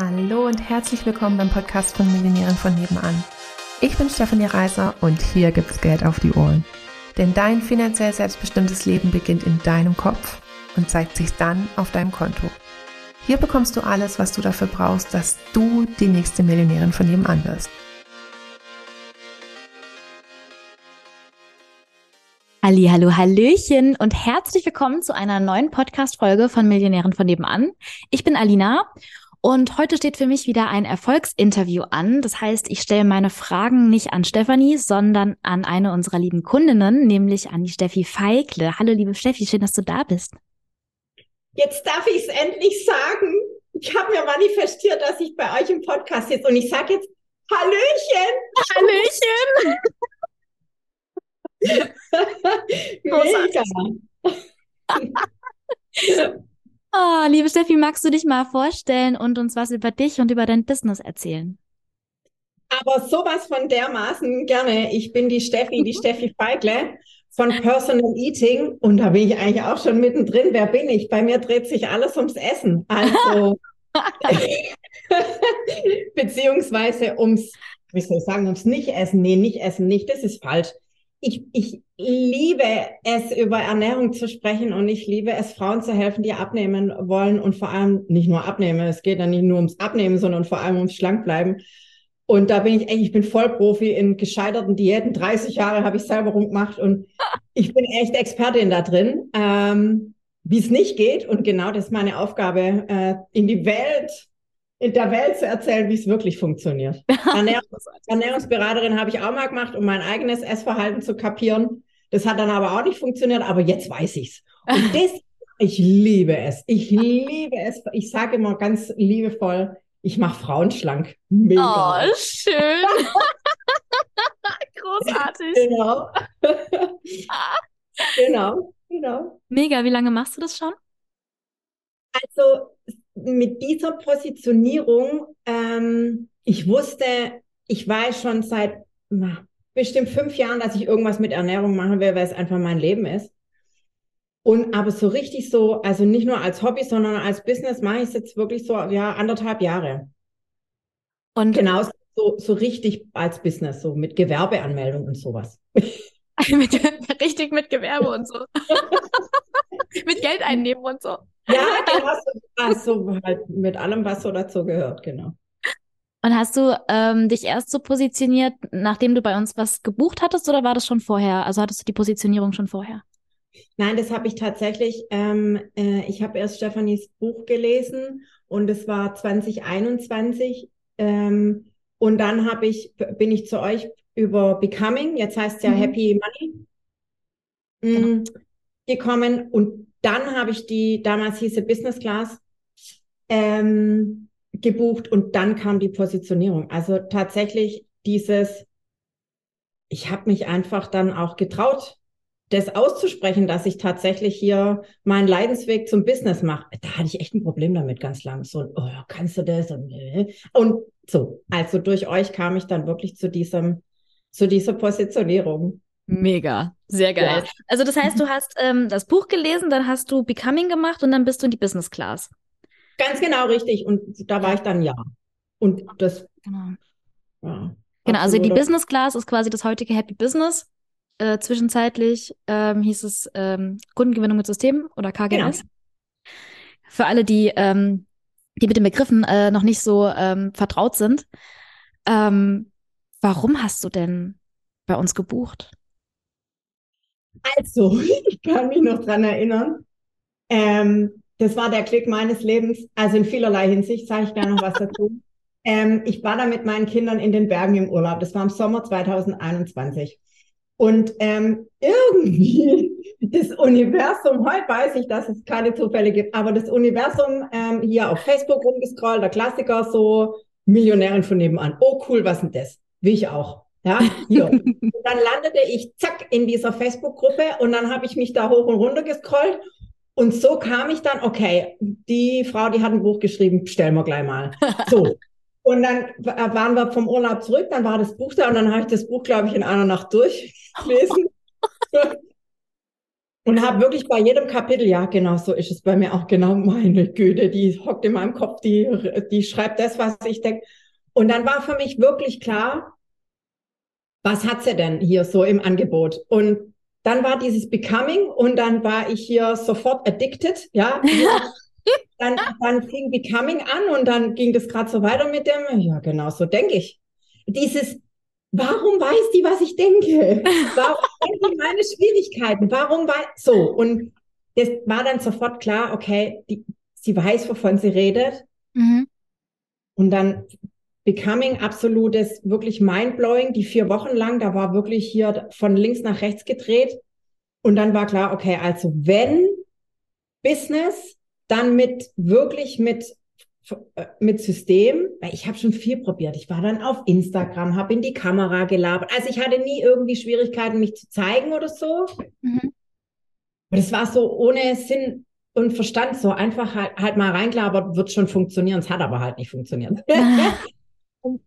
Hallo und herzlich willkommen beim Podcast von Millionären von nebenan. Ich bin Stefanie Reiser und hier gibt's Geld auf die Ohren. Denn dein finanziell selbstbestimmtes Leben beginnt in deinem Kopf und zeigt sich dann auf deinem Konto. Hier bekommst du alles, was du dafür brauchst, dass du die nächste Millionärin von nebenan wirst. Halli, hallo, hallöchen und herzlich willkommen zu einer neuen Podcast-Folge von Millionären von nebenan. Ich bin Alina und heute steht für mich wieder ein Erfolgsinterview an. Das heißt, ich stelle meine Fragen nicht an Stefanie, sondern an eine unserer lieben Kundinnen, nämlich an die Steffi Feikle. Hallo, liebe Steffi, schön, dass du da bist. Jetzt darf ich es endlich sagen. Ich habe mir manifestiert, dass ich bei euch im Podcast sitze und ich sage jetzt Hallöchen. Hallöchen. Mega. oh, liebe Steffi, magst du dich mal vorstellen und uns was über dich und über dein Business erzählen? Aber sowas von dermaßen gerne. Ich bin die Steffi, die Steffi Feigle von Personal Eating und da bin ich eigentlich auch schon mittendrin. Wer bin ich? Bei mir dreht sich alles ums Essen. Also beziehungsweise ums, wie soll ich sagen, ums Nicht-Essen. Nee, nicht essen nicht, das ist falsch ich, ich liebe es, über Ernährung zu sprechen und ich liebe es, Frauen zu helfen, die abnehmen wollen und vor allem nicht nur abnehmen. Es geht dann nicht nur ums Abnehmen, sondern vor allem ums Schlankbleiben. Und da bin ich echt, ich bin Vollprofi in gescheiterten Diäten. 30 Jahre habe ich selber rumgemacht und ich bin echt Expertin da drin, ähm, wie es nicht geht. Und genau das ist meine Aufgabe, äh, in die Welt in der Welt zu erzählen, wie es wirklich funktioniert. Ernährungs Ernährungsberaterin habe ich auch mal gemacht, um mein eigenes Essverhalten zu kapieren. Das hat dann aber auch nicht funktioniert, aber jetzt weiß ich's. Und das, ich liebe es. Ich liebe es. Ich sage immer ganz liebevoll, ich mache Frauen schlank. Mega. Oh, schön. Großartig. Genau. genau, genau. Mega. Wie lange machst du das schon? Also mit dieser Positionierung, ähm, ich wusste, ich weiß schon seit na, bestimmt fünf Jahren, dass ich irgendwas mit Ernährung machen will, weil es einfach mein Leben ist. Und aber so richtig so, also nicht nur als Hobby, sondern als Business mache ich es jetzt wirklich so, ja, anderthalb Jahre. Und genau so, so richtig als Business, so mit Gewerbeanmeldung und sowas. mit, richtig mit Gewerbe und so. mit Geld einnehmen und so. Ja, genau so, so halt mit allem, was so dazu gehört, genau. Und hast du ähm, dich erst so positioniert, nachdem du bei uns was gebucht hattest, oder war das schon vorher? Also hattest du die Positionierung schon vorher? Nein, das habe ich tatsächlich. Ähm, äh, ich habe erst Stefanis Buch gelesen und es war 2021. Ähm, und dann habe ich, bin ich zu euch über Becoming, jetzt heißt es ja mhm. Happy Money, genau. Mm, gekommen. Und dann habe ich die, damals hieße Business Class, ähm, gebucht und dann kam die Positionierung. Also tatsächlich dieses, ich habe mich einfach dann auch getraut, das auszusprechen, dass ich tatsächlich hier meinen Leidensweg zum Business mache. Da hatte ich echt ein Problem damit ganz lang. So, oh, kannst du das? Und, und so, also durch euch kam ich dann wirklich zu diesem, zu dieser Positionierung. Mega, sehr geil. Ja. Also das heißt, du hast ähm, das Buch gelesen, dann hast du Becoming gemacht und dann bist du in die Business Class. Ganz genau richtig. Und da war ich dann ja. Und das. Genau. Ja, genau, also die Business Class ist quasi das heutige Happy Business. Äh, zwischenzeitlich ähm, hieß es ähm, Kundengewinnung mit Systemen oder KGS. Genau. Für alle, die, ähm, die mit den Begriffen äh, noch nicht so ähm, vertraut sind. Ähm, warum hast du denn bei uns gebucht? Also, ich kann mich noch dran erinnern. Ähm, das war der Klick meines Lebens. Also in vielerlei Hinsicht sage ich gerne noch was dazu. Ähm, ich war da mit meinen Kindern in den Bergen im Urlaub. Das war im Sommer 2021. Und ähm, irgendwie das Universum, heute weiß ich, dass es keine Zufälle gibt, aber das Universum ähm, hier auf Facebook rumgescrollt, der Klassiker so, Millionärin von nebenan. Oh cool, was denn das? Wie ich auch. Ja, hier. und dann landete ich zack in dieser Facebook-Gruppe und dann habe ich mich da hoch und runter gescrollt und so kam ich dann, okay, die Frau, die hat ein Buch geschrieben, bestellen wir gleich mal. So. Und dann waren wir vom Urlaub zurück, dann war das Buch da und dann habe ich das Buch, glaube ich, in einer Nacht durchgelesen. Und habe wirklich bei jedem Kapitel, ja, genau so ist es bei mir auch, genau meine Güte, die hockt in meinem Kopf, die, die schreibt das, was ich denke. Und dann war für mich wirklich klar, was hat sie denn hier so im Angebot? Und dann war dieses Becoming und dann war ich hier sofort addicted, ja. dann, dann fing Becoming an und dann ging das gerade so weiter mit dem, ja, genau so denke ich. Dieses, warum weiß die, was ich denke? Warum kennt die meine Schwierigkeiten? Warum weiß, so. Und das war dann sofort klar, okay, die, sie weiß, wovon sie redet. Mhm. Und dann Becoming absolutes, wirklich mindblowing, die vier Wochen lang, da war wirklich hier von links nach rechts gedreht. Und dann war klar, okay, also wenn Business, dann mit wirklich mit äh, mit System, weil ich habe schon viel probiert. Ich war dann auf Instagram, habe in die Kamera gelabert. Also ich hatte nie irgendwie Schwierigkeiten, mich zu zeigen oder so. Mhm. Aber das war so ohne Sinn und Verstand, so einfach halt, halt mal reingelabert, wird schon funktionieren. Es hat aber halt nicht funktioniert. und,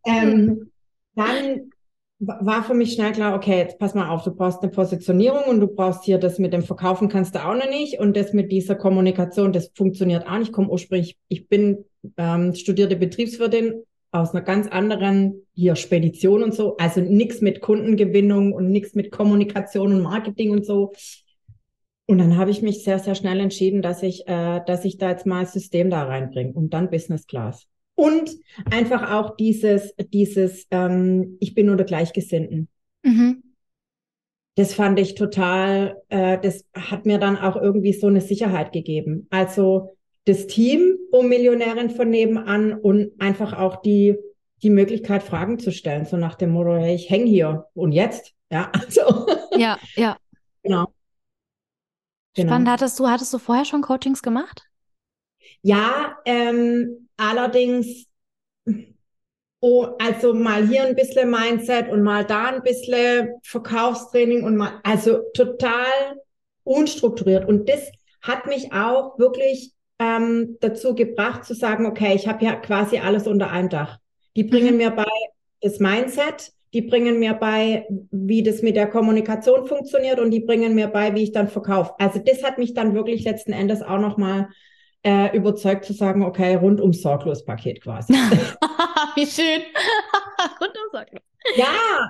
ähm, dann war für mich schnell klar, okay, jetzt pass mal auf, du brauchst eine Positionierung und du brauchst hier das mit dem Verkaufen kannst du auch noch nicht und das mit dieser Kommunikation, das funktioniert auch nicht. Ich komme ursprünglich, ich bin ähm, studierte Betriebswirtin aus einer ganz anderen hier Spedition und so, also nichts mit Kundengewinnung und nichts mit Kommunikation und Marketing und so. Und dann habe ich mich sehr, sehr schnell entschieden, dass ich, äh, dass ich da jetzt mal System da reinbringe und dann Business Class. Und einfach auch dieses, dieses, ähm, ich bin unter Gleichgesinnten. Mhm. Das fand ich total, äh, das hat mir dann auch irgendwie so eine Sicherheit gegeben. Also das Team um Millionärin von nebenan und einfach auch die, die Möglichkeit, Fragen zu stellen, so nach dem Motto, hey, ich hänge hier und jetzt? Ja, also. Ja, ja. Genau. Spannend. Genau. Hattest du, hattest du vorher schon Coachings gemacht? Ja, ähm, allerdings, oh, also mal hier ein bisschen Mindset und mal da ein bisschen Verkaufstraining und mal, also total unstrukturiert. Und das hat mich auch wirklich ähm, dazu gebracht zu sagen, okay, ich habe ja quasi alles unter einem Dach. Die bringen mhm. mir bei das Mindset, die bringen mir bei, wie das mit der Kommunikation funktioniert und die bringen mir bei, wie ich dann verkaufe. Also das hat mich dann wirklich letzten Endes auch nochmal äh, überzeugt zu sagen, okay, rundum sorglos Paket quasi. Wie schön. rundum sorglos. Ja,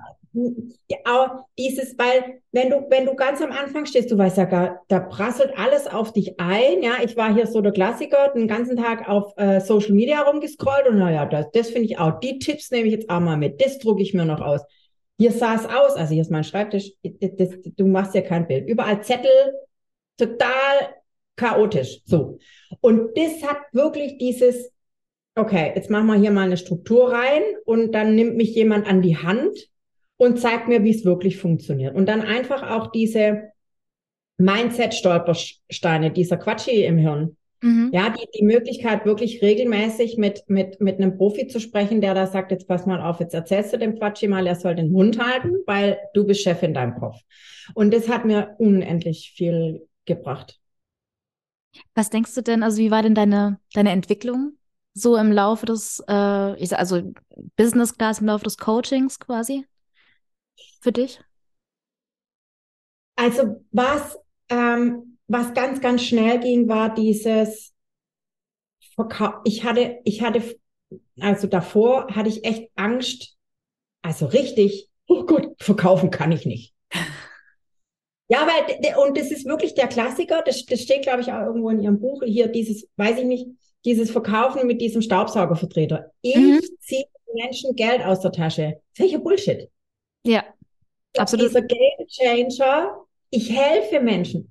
auch dieses, weil wenn du, wenn du ganz am Anfang stehst, du weißt ja gar, da prasselt alles auf dich ein. Ja, ich war hier so der Klassiker, den ganzen Tag auf äh, Social Media rumgescrollt und naja, das, das finde ich auch. Die Tipps nehme ich jetzt auch mal mit. Das drucke ich mir noch aus. Hier sah es aus, also hier ist mein Schreibtisch, das, du machst ja kein Bild. Überall Zettel, total chaotisch. So. Und das hat wirklich dieses, okay, jetzt machen wir hier mal eine Struktur rein und dann nimmt mich jemand an die Hand und zeigt mir, wie es wirklich funktioniert. Und dann einfach auch diese Mindset-Stolpersteine, dieser Quatschi im Hirn. Mhm. Ja, die, die Möglichkeit, wirklich regelmäßig mit, mit, mit einem Profi zu sprechen, der da sagt, jetzt pass mal auf, jetzt erzählst du dem Quatschi mal, er soll den Mund halten, weil du bist Chef in deinem Kopf. Und das hat mir unendlich viel gebracht. Was denkst du denn, also wie war denn deine, deine Entwicklung so im Laufe des, äh, ich sag, also Business Class im Laufe des Coachings quasi für dich? Also was, ähm, was ganz, ganz schnell ging, war dieses Verkauf. Ich hatte, ich hatte, also davor hatte ich echt Angst, also richtig, oh Gott, verkaufen kann ich nicht. Ja, weil, und das ist wirklich der Klassiker, das, das steht, glaube ich, auch irgendwo in Ihrem Buch, hier dieses, weiß ich nicht, dieses Verkaufen mit diesem Staubsaugervertreter. Ich mhm. ziehe Menschen Geld aus der Tasche. Welcher Bullshit. Ja, absolut. Dieser Game Changer, ich helfe Menschen.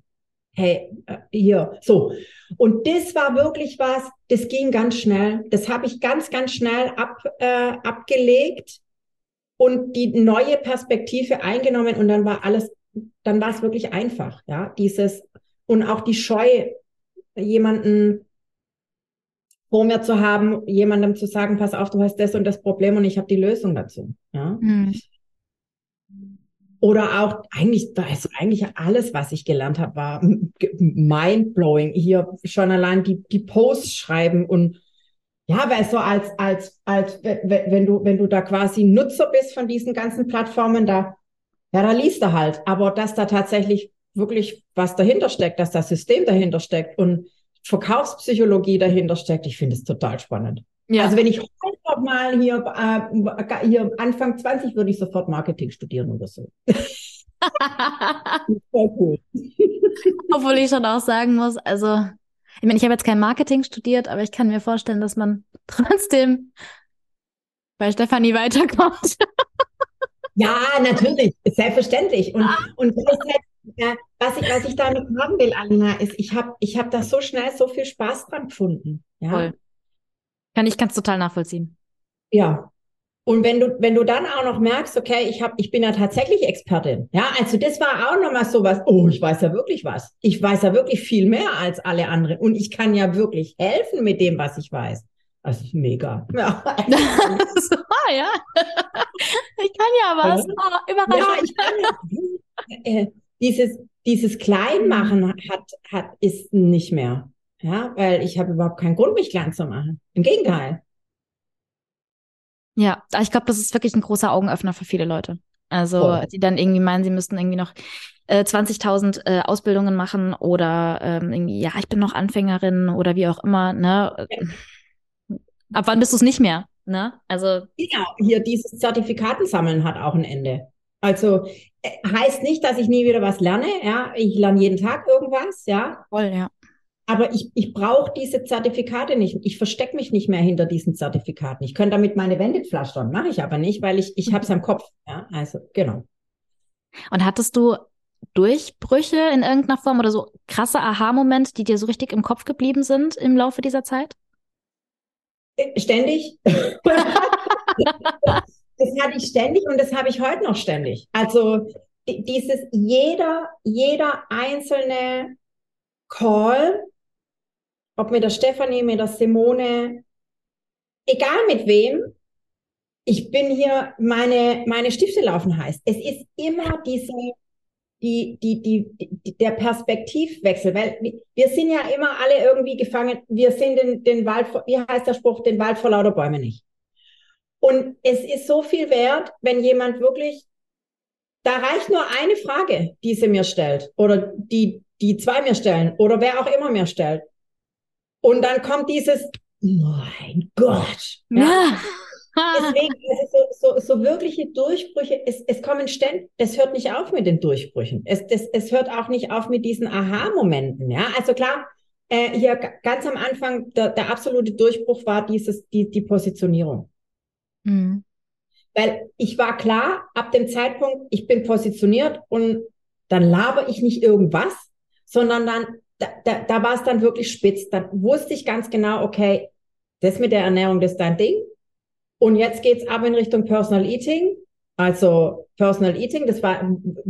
Hey, äh, hier, so. Und das war wirklich was, das ging ganz schnell. Das habe ich ganz, ganz schnell ab, äh, abgelegt und die neue Perspektive eingenommen und dann war alles dann war es wirklich einfach, ja, dieses und auch die Scheu, jemanden vor mir zu haben, jemandem zu sagen, pass auf, du hast das und das Problem und ich habe die Lösung dazu, ja. Mhm. Oder auch eigentlich, da ist eigentlich alles, was ich gelernt habe, war mindblowing. Hier schon allein die, die Posts schreiben und ja, weil so als, als, als, wenn du, wenn du da quasi Nutzer bist von diesen ganzen Plattformen, da ja, da liest er halt. Aber dass da tatsächlich wirklich, was dahinter steckt, dass das System dahinter steckt und Verkaufspsychologie dahinter steckt. Ich finde es total spannend. Ja. Also wenn ich heute mal hier, äh, hier Anfang 20 würde ich sofort Marketing studieren oder so. Cool. Obwohl ich schon auch sagen muss, also ich meine, ich habe jetzt kein Marketing studiert, aber ich kann mir vorstellen, dass man trotzdem bei Stefanie weiterkommt. Ja, natürlich, selbstverständlich. Und, ah. und ja, was, ich, was ich damit haben will, Alina, ist, ich habe ich hab da so schnell so viel Spaß dran gefunden. Ja? Voll. Kann ich ganz total nachvollziehen. Ja. Und wenn du, wenn du dann auch noch merkst, okay, ich hab, ich bin ja tatsächlich Expertin. Ja, also das war auch nochmal so was, oh, ich weiß ja wirklich was. Ich weiß ja wirklich viel mehr als alle anderen. Und ich kann ja wirklich helfen mit dem, was ich weiß. Ist mega. Ja. so, ja. Ich kann ja was. Oh, überraschend. Ja, ich kann ja. Äh, dieses, dieses Kleinmachen hat, hat, ist nicht mehr. Ja, weil ich habe überhaupt keinen Grund, mich klein zu machen. Im Gegenteil. Ja, ich glaube, das ist wirklich ein großer Augenöffner für viele Leute. Also, oh. die dann irgendwie meinen, sie müssten irgendwie noch äh, 20.000 äh, Ausbildungen machen oder ähm, irgendwie, ja, ich bin noch Anfängerin oder wie auch immer, ne? Ja. Ab wann bist du es nicht mehr, ne? Also. Genau, hier dieses Zertifikaten sammeln hat auch ein Ende. Also äh, heißt nicht, dass ich nie wieder was lerne, ja. Ich lerne jeden Tag irgendwas, ja. Voll, ja. Aber ich, ich brauche diese Zertifikate nicht. Ich verstecke mich nicht mehr hinter diesen Zertifikaten. Ich könnte damit meine Wände pflastern, mache ich aber nicht, weil ich, ich habe es am Kopf. Ja, also genau. Und hattest du Durchbrüche in irgendeiner Form oder so krasse Aha-Momente, die dir so richtig im Kopf geblieben sind im Laufe dieser Zeit? Ständig. das hatte ich ständig und das habe ich heute noch ständig. Also dieses jeder, jeder einzelne Call ob mit der Stefanie, mit der Simone, egal mit wem, ich bin hier, meine, meine Stifte laufen heiß. Es ist immer diese, die, die, die, der Perspektivwechsel, weil wir sind ja immer alle irgendwie gefangen, wir sind den, den Wald, wie heißt der Spruch, den Wald vor lauter Bäume nicht. Und es ist so viel wert, wenn jemand wirklich, da reicht nur eine Frage, die sie mir stellt oder die, die zwei mir stellen oder wer auch immer mir stellt. Und dann kommt dieses, mein Gott. Ja. ja. Deswegen, also so, so, so wirkliche Durchbrüche, es, es kommen ständig, es hört nicht auf mit den Durchbrüchen. Es, das, es hört auch nicht auf mit diesen Aha-Momenten. Ja, also klar, äh, hier ganz am Anfang, der, der absolute Durchbruch war dieses, die, die Positionierung. Mhm. Weil ich war klar, ab dem Zeitpunkt, ich bin positioniert und dann laber ich nicht irgendwas, sondern dann da, da, da war es dann wirklich spitz. Da wusste ich ganz genau, okay, das mit der Ernährung, das ist dein Ding. Und jetzt geht's ab in Richtung Personal Eating. Also Personal Eating, das war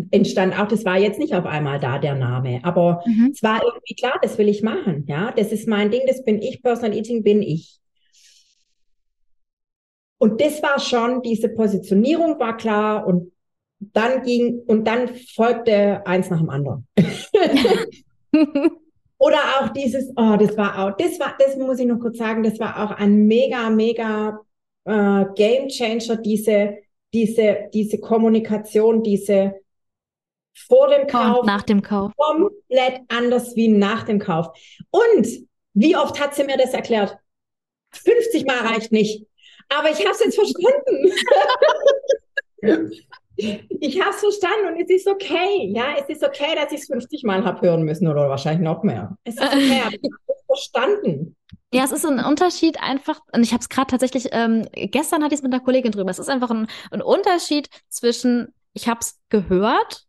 entstand auch, das war jetzt nicht auf einmal da der Name, aber mhm. es war irgendwie klar, das will ich machen. Ja, das ist mein Ding, das bin ich. Personal Eating bin ich. Und das war schon, diese Positionierung war klar und dann ging, und dann folgte eins nach dem anderen. Oder auch dieses, oh, das war auch, das war, das muss ich noch kurz sagen, das war auch ein mega, mega äh, Game Changer, diese, diese, diese Kommunikation, diese vor dem Kauf, und nach dem Kauf. Komplett anders wie nach dem Kauf. Und wie oft hat sie mir das erklärt? 50 Mal reicht nicht. Aber ich habe es jetzt verstanden. Ich habe es verstanden und es ist okay. Ja, es ist okay, dass ich es 50 Mal habe hören müssen oder wahrscheinlich noch mehr. Es ist okay, aber ich habe es verstanden. Ja, es ist ein Unterschied einfach, und ich habe es gerade tatsächlich, ähm, gestern hatte ich es mit einer Kollegin drüber, es ist einfach ein, ein Unterschied zwischen, ich habe es gehört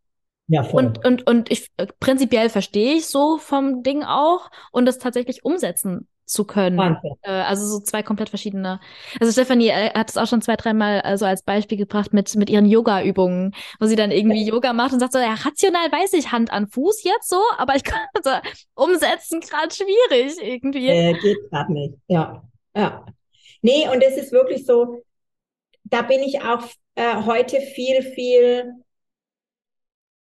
ja, voll. Und, und, und ich prinzipiell verstehe ich so vom Ding auch und das tatsächlich umsetzen zu können. Äh, also so zwei komplett verschiedene. Also Stefanie äh, hat es auch schon zwei, dreimal äh, so als Beispiel gebracht mit, mit ihren Yoga-Übungen, wo sie dann irgendwie ja. Yoga macht und sagt so, ja, rational weiß ich Hand an Fuß jetzt so, aber ich kann also umsetzen gerade schwierig irgendwie. Äh, geht gerade nicht, ja. Ja. Nee, und es ist wirklich so, da bin ich auch äh, heute viel, viel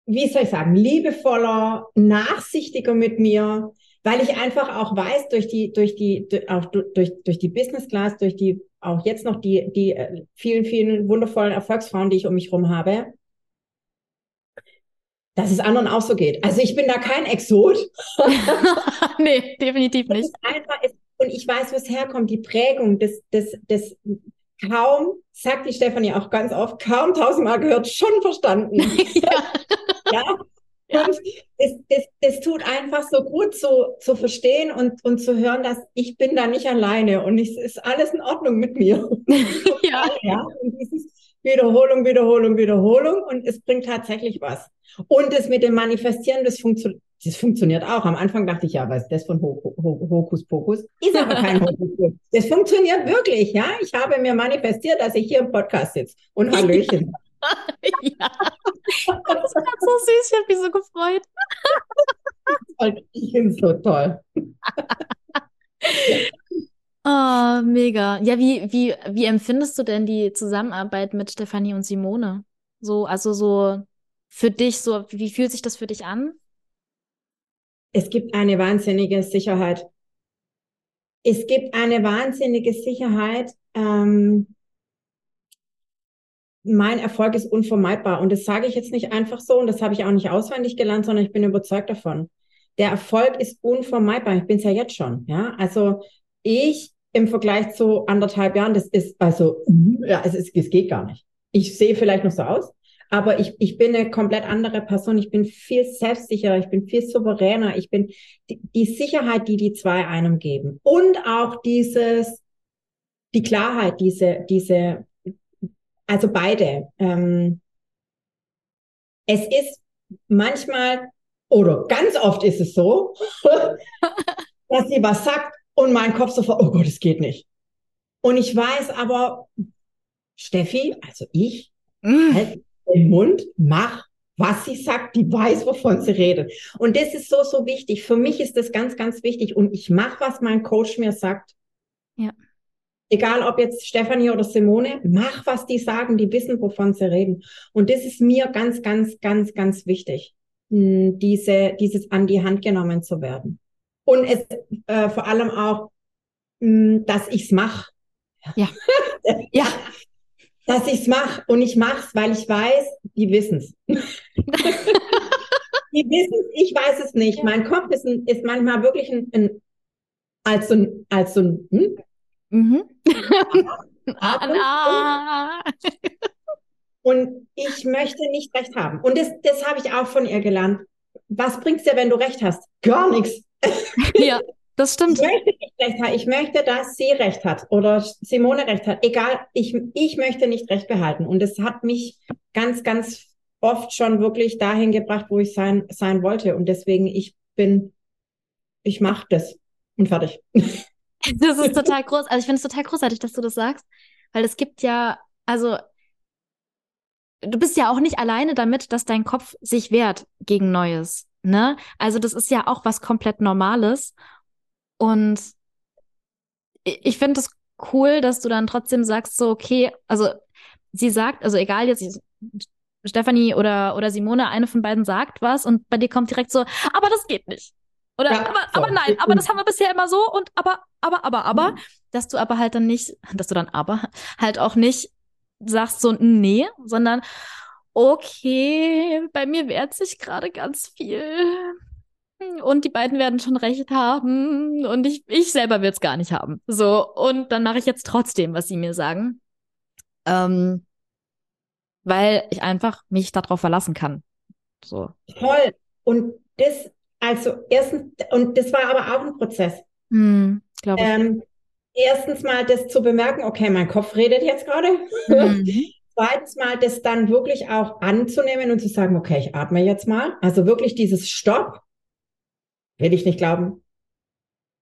wie soll ich sagen, liebevoller, nachsichtiger mit mir, weil ich einfach auch weiß, durch die, durch die, auch durch, durch die Business Class, durch die, auch jetzt noch die, die äh, vielen, vielen wundervollen Erfolgsfrauen, die ich um mich herum habe, dass es anderen auch so geht. Also ich bin da kein Exot. nee, definitiv nicht. Einfach, und ich weiß, wo es herkommt, die Prägung des, des, des kaum, sagt die Stefanie auch ganz oft, kaum tausendmal gehört, schon verstanden. ja. ja. Ja. Und es, das, das tut einfach so gut zu, zu verstehen und, und zu hören, dass ich bin da nicht alleine und es ist alles in Ordnung mit mir. ja. ja. Und dieses Wiederholung, Wiederholung, Wiederholung und es bringt tatsächlich was. Und das mit dem Manifestieren, das, funktio das funktioniert auch. Am Anfang dachte ich, ja, was ist das von Ho Ho Hokus Pokus? Ist aber kein Hokus Pokus. Das funktioniert wirklich, ja. Ich habe mir manifestiert, dass ich hier im Podcast sitze und Hallöchen. ja. Das war so süß, ich habe mich so gefreut. ich finde es so toll. Oh, mega. Ja, wie, wie, wie empfindest du denn die Zusammenarbeit mit Stefanie und Simone? So, also so für dich, so, wie fühlt sich das für dich an? Es gibt eine wahnsinnige Sicherheit. Es gibt eine wahnsinnige Sicherheit. Ähm, mein Erfolg ist unvermeidbar. Und das sage ich jetzt nicht einfach so und das habe ich auch nicht auswendig gelernt, sondern ich bin überzeugt davon. Der Erfolg ist unvermeidbar. Ich bin es ja jetzt schon. Ja, also ich im Vergleich zu anderthalb Jahren, das ist also, ja, es, ist, es geht gar nicht. Ich sehe vielleicht noch so aus, aber ich, ich bin eine komplett andere Person. Ich bin viel selbstsicherer, ich bin viel souveräner. Ich bin die, die Sicherheit, die die zwei einem geben und auch dieses, die Klarheit, diese, diese also beide. Ähm, es ist manchmal oder ganz oft ist es so, dass sie was sagt und mein Kopf sofort, oh Gott, es geht nicht. Und ich weiß aber, Steffi, also ich, mm. halt den Mund, mach, was sie sagt, die weiß, wovon sie redet. Und das ist so, so wichtig. Für mich ist das ganz, ganz wichtig. Und ich mache, was mein Coach mir sagt. Ja egal ob jetzt Stefanie oder Simone, mach, was die sagen, die wissen, wovon sie reden. Und das ist mir ganz, ganz, ganz, ganz wichtig, hm, diese, dieses an die Hand genommen zu werden. Und es äh, vor allem auch, mh, hm, dass ich's mache. Ja. ja. Dass ich's mache und ich mach's, weil ich weiß, die wissen's. die wissen's, ich weiß es nicht. Ja. Mein Kopf ist, ein, ist manchmal wirklich ein, ein als so ein, als so ein, hm? Mhm. und ich möchte nicht recht haben. Und das, das habe ich auch von ihr gelernt. Was bringt's dir, wenn du recht hast? Gar nichts. Ja, das stimmt. Ich möchte nicht recht haben. Ich möchte, dass sie recht hat oder Simone recht hat. Egal, ich, ich möchte nicht recht behalten. Und es hat mich ganz, ganz oft schon wirklich dahin gebracht, wo ich sein, sein wollte. Und deswegen, ich bin, ich mache das und fertig. Das ist total groß. Also ich finde es total großartig, dass du das sagst, weil es gibt ja, also du bist ja auch nicht alleine damit, dass dein Kopf sich wehrt gegen Neues. Ne? Also das ist ja auch was komplett Normales. Und ich finde es cool, dass du dann trotzdem sagst, so, okay, also sie sagt, also egal jetzt, Stefanie oder, oder Simone, eine von beiden sagt was und bei dir kommt direkt so, aber das geht nicht. Oder ja, aber, aber nein, aber das haben wir bisher immer so und aber, aber, aber, aber, mhm. dass du aber halt dann nicht, dass du dann aber halt auch nicht sagst so nee, sondern okay, bei mir wehrt sich gerade ganz viel. Und die beiden werden schon recht haben. Und ich, ich selber will es gar nicht haben. So, und dann mache ich jetzt trotzdem, was sie mir sagen. Ähm, weil ich einfach mich darauf verlassen kann. So. Toll. Und das also erstens, und das war aber auch ein Prozess. Hm, glaube ich. Ähm, erstens mal das zu bemerken, okay, mein Kopf redet jetzt gerade. Mhm. Zweitens mal das dann wirklich auch anzunehmen und zu sagen, okay, ich atme jetzt mal. Also wirklich dieses Stopp. Will ich nicht glauben.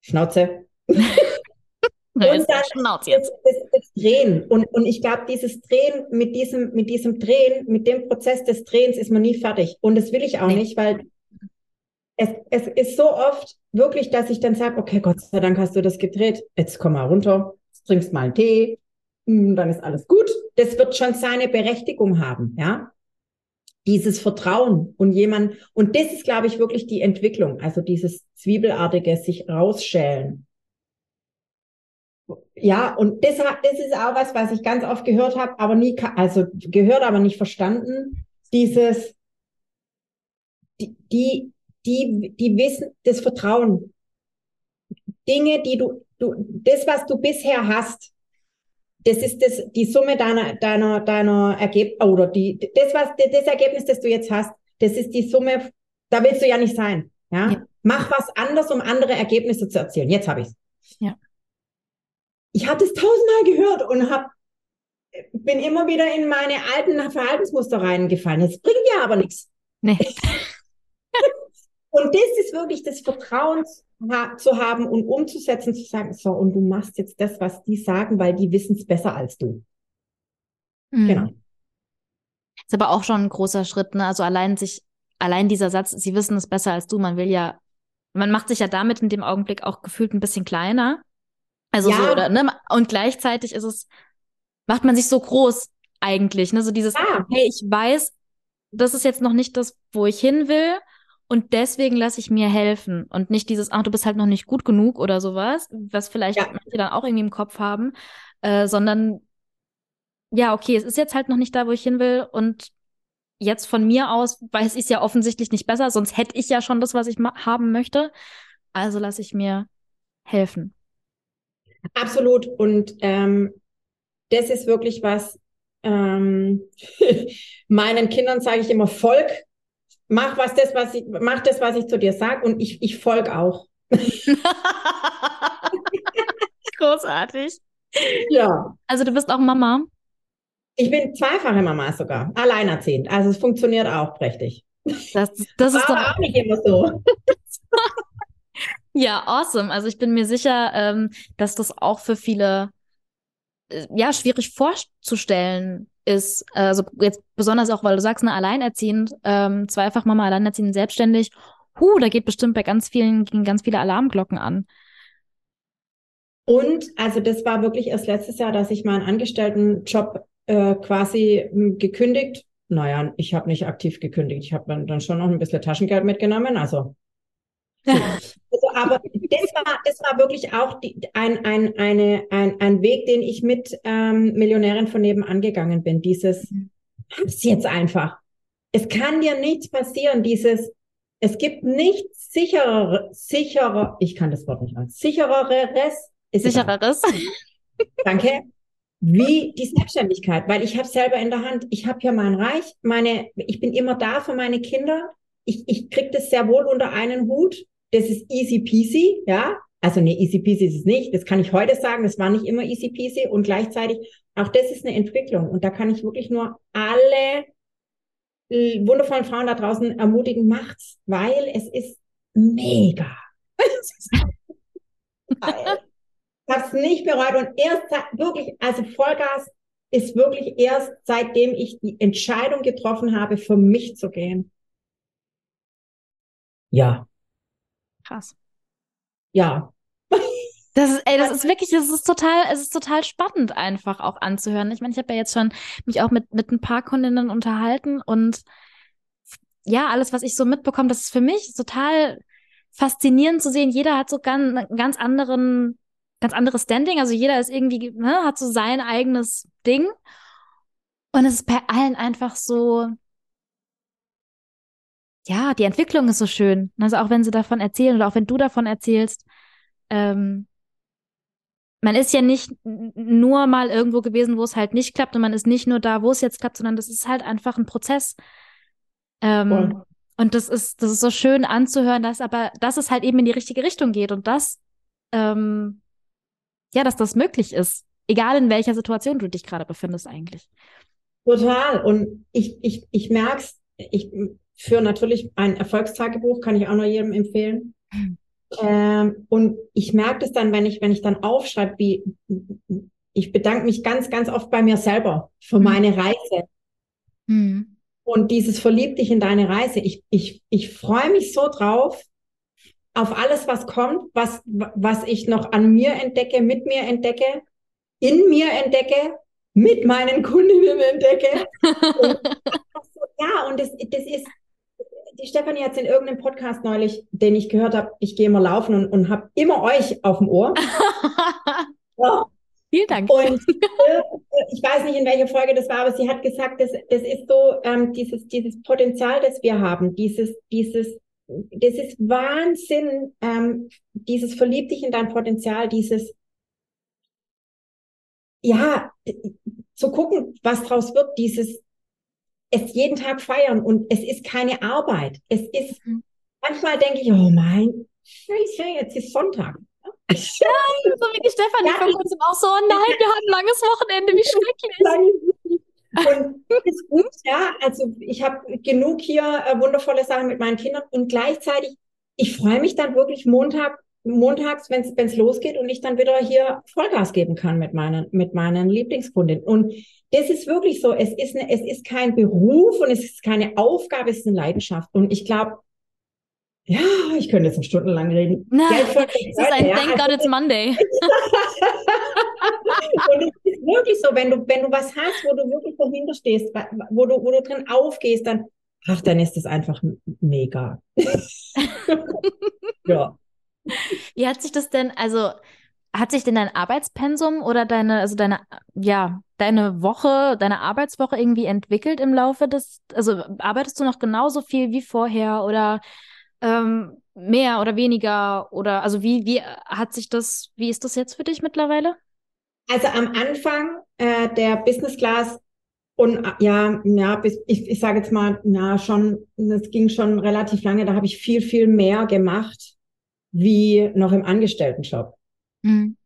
Schnauze. und dann Schnauze jetzt. Das, das, das, Drehen. Und, und ich glaube, dieses Drehen, mit diesem, mit diesem Drehen, mit dem Prozess des Drehens ist man nie fertig. Und das will ich auch nee. nicht, weil es, es ist so oft wirklich, dass ich dann sage, okay, Gott sei Dank hast du das gedreht. Jetzt komm mal runter, trinkst mal einen Tee, hm, dann ist alles gut. Das wird schon seine Berechtigung haben, ja. Dieses Vertrauen und jemand, und das ist, glaube ich, wirklich die Entwicklung, also dieses Zwiebelartige, sich rausschälen. Ja, und das, das ist auch was, was ich ganz oft gehört habe, aber nie, also gehört, aber nicht verstanden. Dieses, die, die, die, die wissen das Vertrauen. Dinge, die du, du, das, was du bisher hast, das ist das, die Summe deiner, deiner, deiner Ergebnis, oder die, das, was, das Ergebnis, das du jetzt hast, das ist die Summe, da willst du ja nicht sein. Ja? ja. Mach was anders, um andere Ergebnisse zu erzielen. Jetzt habe ich es. Ja. Ich hatte es tausendmal gehört und hab, bin immer wieder in meine alten Verhaltensmuster reingefallen. Das bringt ja aber nichts. Nee. und das ist wirklich das Vertrauen zu haben und umzusetzen, zu sagen, so, und du machst jetzt das, was die sagen, weil die wissen es besser als du. Mhm. Genau. Ist aber auch schon ein großer Schritt, ne? Also allein sich, allein dieser Satz, sie wissen es besser als du, man will ja, man macht sich ja damit in dem Augenblick auch gefühlt ein bisschen kleiner. Also ja. so, oder, ne? Und gleichzeitig ist es, macht man sich so groß eigentlich, ne? So dieses, ja. hey, ich weiß, das ist jetzt noch nicht das, wo ich hin will. Und deswegen lasse ich mir helfen und nicht dieses, ach, du bist halt noch nicht gut genug oder sowas, was vielleicht ja. manche dann auch irgendwie im Kopf haben, äh, sondern ja, okay, es ist jetzt halt noch nicht da, wo ich hin will und jetzt von mir aus weiß ich es ja offensichtlich nicht besser, sonst hätte ich ja schon das, was ich haben möchte. Also lasse ich mir helfen. Absolut. Und ähm, das ist wirklich was, ähm, meinen Kindern sage ich immer, Volk, mach was das, was ich, mach das, was ich zu dir sage und ich, ich folge auch. Großartig. Ja. Also du bist auch Mama. Ich bin zweifache Mama sogar, alleinerziehend. Also es funktioniert auch prächtig. Das, das ist doch auch nicht immer so. ja, awesome. Also ich bin mir sicher, ähm, dass das auch für viele äh, ja schwierig vorzustellen ist. Also jetzt besonders auch, weil du sagst, eine alleinerziehend, ähm, zweifach Mama alleinerziehend, selbstständig. Huh, da geht bestimmt bei ganz vielen gegen ganz viele Alarmglocken an. Und also das war wirklich erst letztes Jahr, dass ich meinen Angestelltenjob äh, quasi hm, gekündigt. Naja, ich habe nicht aktiv gekündigt. Ich habe dann schon noch ein bisschen Taschengeld mitgenommen. Also, so. also aber das war, das war wirklich auch die, ein, ein, eine, ein, ein Weg, den ich mit ähm, Millionärin von nebenan gegangen bin. Dieses, hab's jetzt einfach. Es kann dir nichts passieren. Dieses, es gibt nichts sicherer, sicherer, ich kann das Wort nicht mal, sichereres. Sichereres. Danke wie die Selbstständigkeit, weil ich habe selber in der Hand. Ich habe ja mein Reich, meine, ich bin immer da für meine Kinder. Ich, ich krieg das sehr wohl unter einen Hut. Das ist easy peasy, ja. Also nee, easy peasy ist es nicht. Das kann ich heute sagen. Das war nicht immer easy peasy und gleichzeitig auch das ist eine Entwicklung und da kann ich wirklich nur alle wundervollen Frauen da draußen ermutigen, macht's, weil es ist mega. habe es nicht bereut und erst wirklich, also Vollgas ist wirklich erst seitdem ich die Entscheidung getroffen habe, für mich zu gehen. Ja. Krass. Ja. Das ist, ey, das ist wirklich, das ist total, es ist total spannend einfach auch anzuhören. Ich meine, ich habe ja jetzt schon mich auch mit, mit ein paar Kundinnen unterhalten und ja, alles, was ich so mitbekomme, das ist für mich total faszinierend zu sehen. Jeder hat so ganz, ganz anderen ganz anderes Standing. Also jeder ist irgendwie, ne, hat so sein eigenes Ding. Und es ist bei allen einfach so, ja, die Entwicklung ist so schön. Also auch wenn sie davon erzählen oder auch wenn du davon erzählst, ähm, man ist ja nicht nur mal irgendwo gewesen, wo es halt nicht klappt und man ist nicht nur da, wo es jetzt klappt, sondern das ist halt einfach ein Prozess. Ähm, und das ist, das ist so schön anzuhören, dass aber, dass es halt eben in die richtige Richtung geht und das ähm, ja, dass das möglich ist. Egal in welcher Situation du dich gerade befindest eigentlich. Total. Und ich, ich, ich merke es, ich führe natürlich ein Erfolgstagebuch, kann ich auch nur jedem empfehlen. Ähm, und ich merke das dann, wenn ich, wenn ich dann aufschreibe, wie ich bedanke mich ganz, ganz oft bei mir selber für mhm. meine Reise. Mhm. Und dieses verliebt dich in deine Reise. Ich, ich, ich freue mich so drauf, auf alles, was kommt, was, was ich noch an mir entdecke, mit mir entdecke, in mir entdecke, mit meinen Kundinnen entdecke. und, ja, und das, das ist, die Stefanie hat es in irgendeinem Podcast neulich, den ich gehört habe, ich gehe immer laufen und, und habe immer euch auf dem Ohr. ja. Vielen Dank. Und äh, ich weiß nicht, in welcher Folge das war, aber sie hat gesagt, das, das ist so ähm, dieses, dieses Potenzial, das wir haben, dieses, dieses, das ist Wahnsinn, ähm, dieses verlieb dich in dein Potenzial, dieses, ja, zu gucken, was draus wird, dieses, es jeden Tag feiern und es ist keine Arbeit. Es ist, mhm. manchmal denke ich, oh mein Scheiße, jetzt ist Sonntag. Ja, so wie die Stefanie ja, vor kurzem auch so, nein, wir haben ein langes Wochenende, wie schrecklich. Und ist gut, ja. Also ich habe genug hier äh, wundervolle Sachen mit meinen Kindern und gleichzeitig, ich freue mich dann wirklich Montag, montags, wenn es losgeht und ich dann wieder hier Vollgas geben kann mit meinen, mit meinen Lieblingskundinnen. Und das ist wirklich so. Es ist, eine, es ist kein Beruf und es ist keine Aufgabe, es ist eine Leidenschaft. Und ich glaube, ja, ich könnte jetzt noch stundenlang reden. Na, ja, das ist ein ja, Thank God it's Monday. und es ist wirklich so, wenn du, wenn du was hast, wo du wirklich dahinter stehst, wo du, wo du drin aufgehst, dann, ach, dann ist das einfach mega. ja. Wie hat sich das denn, also, hat sich denn dein Arbeitspensum oder deine, also deine, ja, deine Woche, deine Arbeitswoche irgendwie entwickelt im Laufe des, also arbeitest du noch genauso viel wie vorher oder ähm, mehr oder weniger? Oder also wie, wie hat sich das, wie ist das jetzt für dich mittlerweile? Also am Anfang äh, der Business Class und ja, ja, bis, ich, ich sage jetzt mal, na schon, das ging schon relativ lange, da habe ich viel, viel mehr gemacht wie noch im Angestelltenjob. Mhm.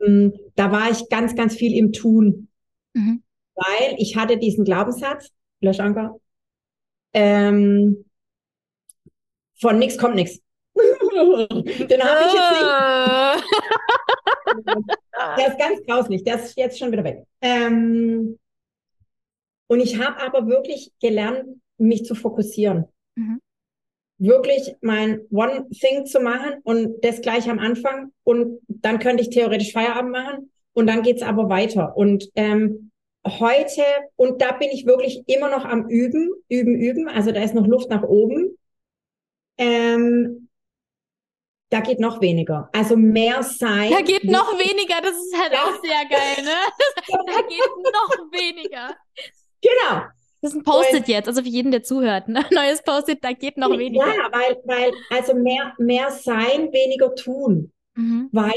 Mm, da war ich ganz, ganz viel im Tun, mhm. weil ich hatte diesen Glaubenssatz, Löschanker, ähm, von nichts kommt nichts. Den habe ich jetzt nicht. Ah. der ist ganz grauslich, der ist jetzt schon wieder weg. Ähm, und ich habe aber wirklich gelernt, mich zu fokussieren. Wirklich mein One Thing zu machen und das gleich am Anfang. Und dann könnte ich theoretisch Feierabend machen und dann geht's aber weiter. Und ähm, heute, und da bin ich wirklich immer noch am Üben, üben, üben. Also da ist noch Luft nach oben. Ähm, da geht noch weniger. Also mehr sein. Da geht noch weniger, das ist halt ja. auch sehr geil, ne? da geht noch weniger. Genau. Das ist ein Post-it jetzt, also für jeden, der zuhört. Ne? Neues Post-it, da geht noch weniger. Ja, weil, weil, also mehr, mehr sein, weniger tun. Mhm. Weil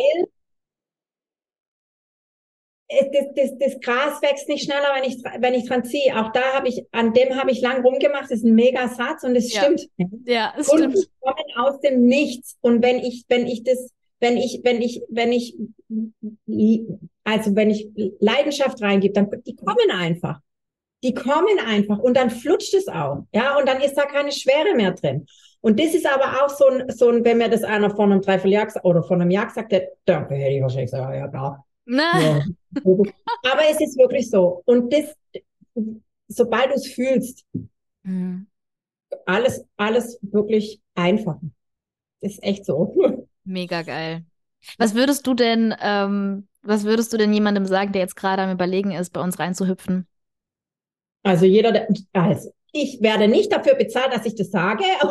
das, das, das Gras wächst nicht schneller, wenn ich, wenn ich dran ziehe. Auch da habe ich, an dem habe ich lang rumgemacht. Das ist ein mega Satz und es ja. stimmt. Ja, es Kunden stimmt. kommen aus dem Nichts. Und wenn ich, wenn ich das, wenn ich, wenn ich, wenn ich, also wenn ich Leidenschaft reingebe, dann, die kommen einfach. Die kommen einfach und dann flutscht es auch. Ja, und dann ist da keine Schwere mehr drin. Und das ist aber auch so ein, so ein, wenn mir das einer vor einem Dreivierteljahr oder vor einem Jahr gesagt hätte, dann hätte ich wahrscheinlich gesagt, ja, klar ja. Aber es ist wirklich so. Und das, sobald du es fühlst, mhm. alles, alles wirklich einfach. Das ist echt so. Mega geil. Was würdest du denn, ähm, was würdest du denn jemandem sagen, der jetzt gerade am Überlegen ist, bei uns reinzuhüpfen? Also jeder, der, also ich werde nicht dafür bezahlt, dass ich das sage.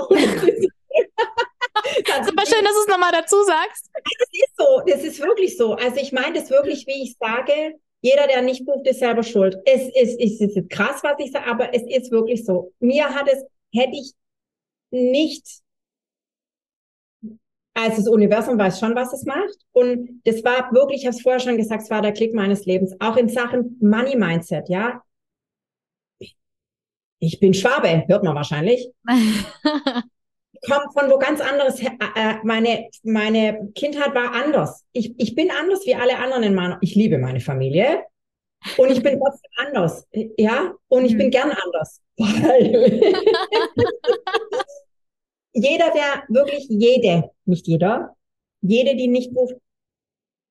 Super schön, dass du es nochmal dazu sagst. Das ist so, das ist wirklich so. Also ich meine das wirklich, wie ich sage, jeder, der nicht bucht, ist selber schuld. Es ist, es ist krass, was ich sage, aber es ist wirklich so. Mir hat es, hätte ich nicht, also das Universum weiß schon, was es macht. Und das war wirklich, ich habe es vorher schon gesagt, es war der Klick meines Lebens. Auch in Sachen Money Mindset, ja. Ich bin Schwabe, hört man wahrscheinlich. komme von wo ganz anderes her. Äh, meine, meine Kindheit war anders. Ich, ich bin anders wie alle anderen in meiner, ich liebe meine Familie. Und ich bin trotzdem anders. Ja, und ich mhm. bin gern anders. jeder, der wirklich jede, nicht jeder, jede, die nicht ruft,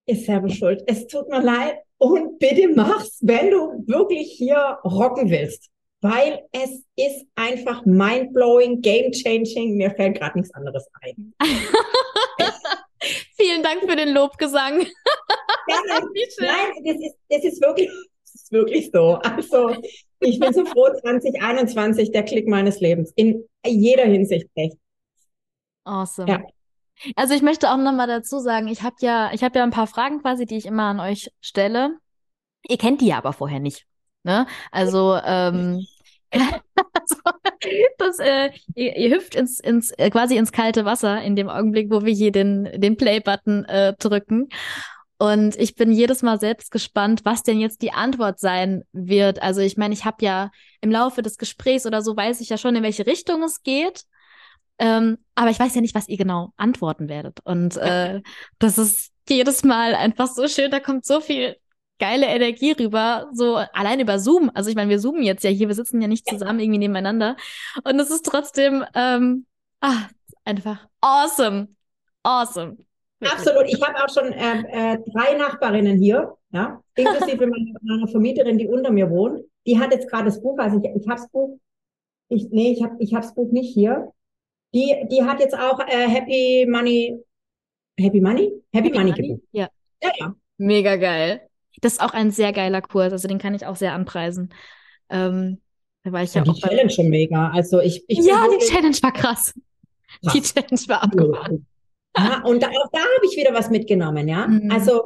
ist selber schuld. Es tut mir leid und bitte mach's, wenn du wirklich hier rocken willst weil es ist einfach mind-blowing, game-changing. Mir fällt gerade nichts anderes ein. Vielen Dank für den Lobgesang. ja, nein, das ist, das ist wirklich, das ist wirklich so. Also, ich bin so froh, 2021, der Klick meines Lebens. In jeder Hinsicht echt. Awesome. Ja. Also ich möchte auch nochmal dazu sagen, ich habe ja, ich habe ja ein paar Fragen quasi, die ich immer an euch stelle. Ihr kennt die ja aber vorher nicht. Ne? Also, ähm, also das, äh, ihr, ihr hüpft ins, ins, äh, quasi ins kalte Wasser in dem Augenblick, wo wir hier den, den Play-Button äh, drücken. Und ich bin jedes Mal selbst gespannt, was denn jetzt die Antwort sein wird. Also ich meine, ich habe ja im Laufe des Gesprächs oder so weiß ich ja schon, in welche Richtung es geht. Ähm, aber ich weiß ja nicht, was ihr genau antworten werdet. Und äh, das ist jedes Mal einfach so schön. Da kommt so viel geile Energie rüber, so allein über Zoom. Also ich meine, wir zoomen jetzt ja hier, wir sitzen ja nicht zusammen irgendwie nebeneinander. Und es ist trotzdem ähm, ah, einfach awesome. Awesome. Absolut. Ich habe auch schon äh, äh, drei Nachbarinnen hier, ja, inklusive meiner, meiner Vermieterin, die unter mir wohnt. Die hat jetzt gerade das Buch, also ich, ich habe das Buch, ich, nee, ich habe ich hab das Buch nicht hier. Die, die hat jetzt auch äh, Happy Money, Happy Money? Happy, Happy Money, Money? Ja. ja. Ja, Mega geil. Das ist auch ein sehr geiler Kurs, also den kann ich auch sehr anpreisen. Ähm, da war ich ja, ja die Challenge schon mega. Also ich, ich ja, die Challenge war krass. krass. Die Challenge war abgefahren. Ja, und da, auch da habe ich wieder was mitgenommen, ja. Mhm. Also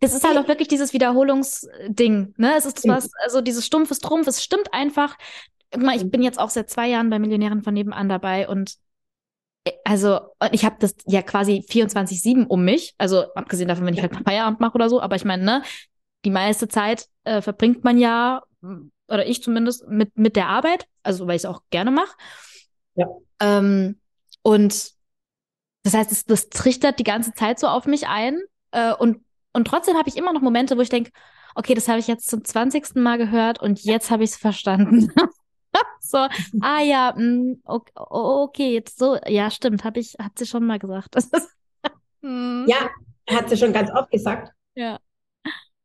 das ist halt auch wirklich dieses Wiederholungsding, ne? Es ist was, also dieses stumpfes Trumpf, es stimmt einfach. Ich bin jetzt auch seit zwei Jahren bei Millionären von nebenan dabei und äh, also ich habe das ja quasi 24/7 um mich, also abgesehen davon, wenn ich halt Feierabend mache oder so, aber ich meine, ne, die meiste Zeit äh, verbringt man ja oder ich zumindest mit mit der Arbeit, also weil ich es auch gerne mache. Ja. Ähm, und das heißt, es, das trichtert die ganze Zeit so auf mich ein. Äh, und, und trotzdem habe ich immer noch Momente, wo ich denke, okay, das habe ich jetzt zum 20. Mal gehört und jetzt habe ich es verstanden. so, ah ja, mh, mm, okay, okay, jetzt so, ja, stimmt, habe ich, hat sie schon mal gesagt. Ja, hat sie schon ganz oft gesagt. Ja.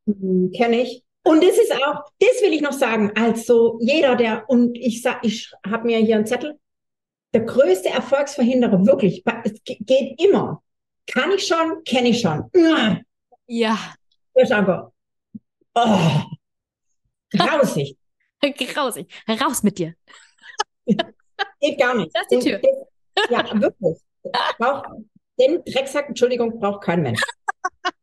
Mhm, Kenne ich. Und das ist auch, das will ich noch sagen, also jeder, der, und ich sag, ich habe mir hier einen Zettel, der größte Erfolgsverhinderer, wirklich, es geht immer. Kann ich schon, kenne ich schon. Ja. Das ist einfach, oh, grausig. grausig. Raus mit dir. Geht gar nicht. Das ist die Tür. Das, ja, wirklich. Braucht, den Drecksack, Entschuldigung, braucht kein Mensch.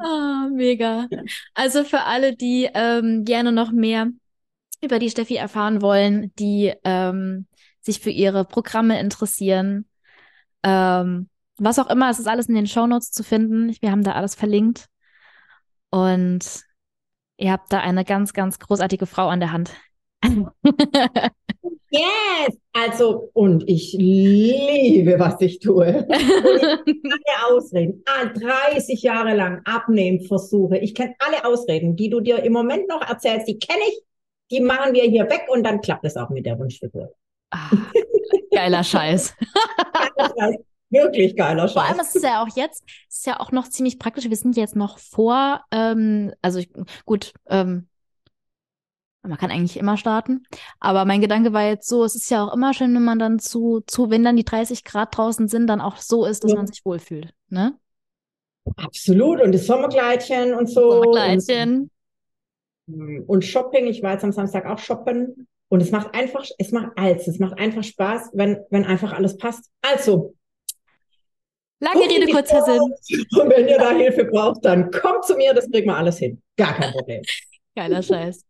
ah, mega. Also für alle, die ähm, gerne noch mehr über die Steffi erfahren wollen, die ähm, sich für ihre Programme interessieren. Ähm, was auch immer, es ist alles in den Shownotes zu finden. Wir haben da alles verlinkt. Und ihr habt da eine ganz, ganz großartige Frau an der Hand. yes! Also, und ich liebe, was ich tue. Und ich alle Ausreden. 30 Jahre lang Abnehmversuche. Ich kenne alle Ausreden, die du dir im Moment noch erzählst, die kenne ich die machen wir hier weg und dann klappt es auch mit der Wunschfigur. Ah, geiler Scheiß. Wirklich geiler Scheiß. Vor allem ist es ja auch jetzt, ist ja auch noch ziemlich praktisch. Wir sind jetzt noch vor, ähm, also ich, gut, ähm, man kann eigentlich immer starten. Aber mein Gedanke war jetzt so, es ist ja auch immer schön, wenn man dann zu, zu, wenn dann die 30 Grad draußen sind, dann auch so ist, dass ja. man sich wohlfühlt. Ne? Absolut. Und das Sommerkleidchen und so. Sommerkleidchen. Und Shopping, ich war jetzt am Samstag auch shoppen. Und es macht einfach, es macht alles. Es macht einfach Spaß, wenn, wenn einfach alles passt. Also. Lange Rede, kurzer Sinn. Und wenn ihr da Hilfe braucht, dann kommt zu mir, das kriegen wir alles hin. Gar kein Problem. Geiler Scheiß.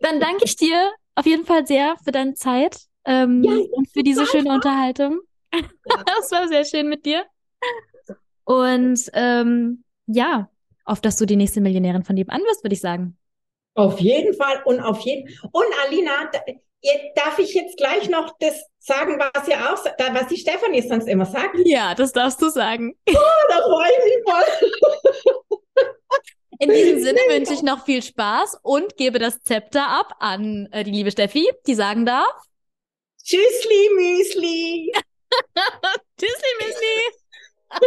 Dann danke ich dir auf jeden Fall sehr für deine Zeit ähm, ja, und für diese schöne Unterhaltung. das war sehr schön mit dir. Und ähm, ja, auf dass du die nächste Millionärin von nebenan wirst, würde ich sagen. Auf jeden Fall und auf jeden Und Alina, darf ich jetzt gleich noch das sagen, was ihr auch, was die Stefanie sonst immer sagt? Ja, das darfst du sagen. Oh, da freue ich mich voll. In diesem Sinne wünsche ich noch viel Spaß und gebe das Zepter ab an äh, die liebe Steffi, die sagen darf. Tschüssli, Müsli. Tschüssli, Müsli.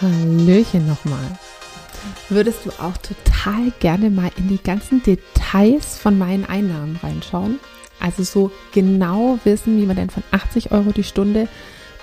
Hallöchen nochmal. Würdest du auch total gerne mal in die ganzen Details von meinen Einnahmen reinschauen? Also so genau wissen, wie man denn von 80 Euro die Stunde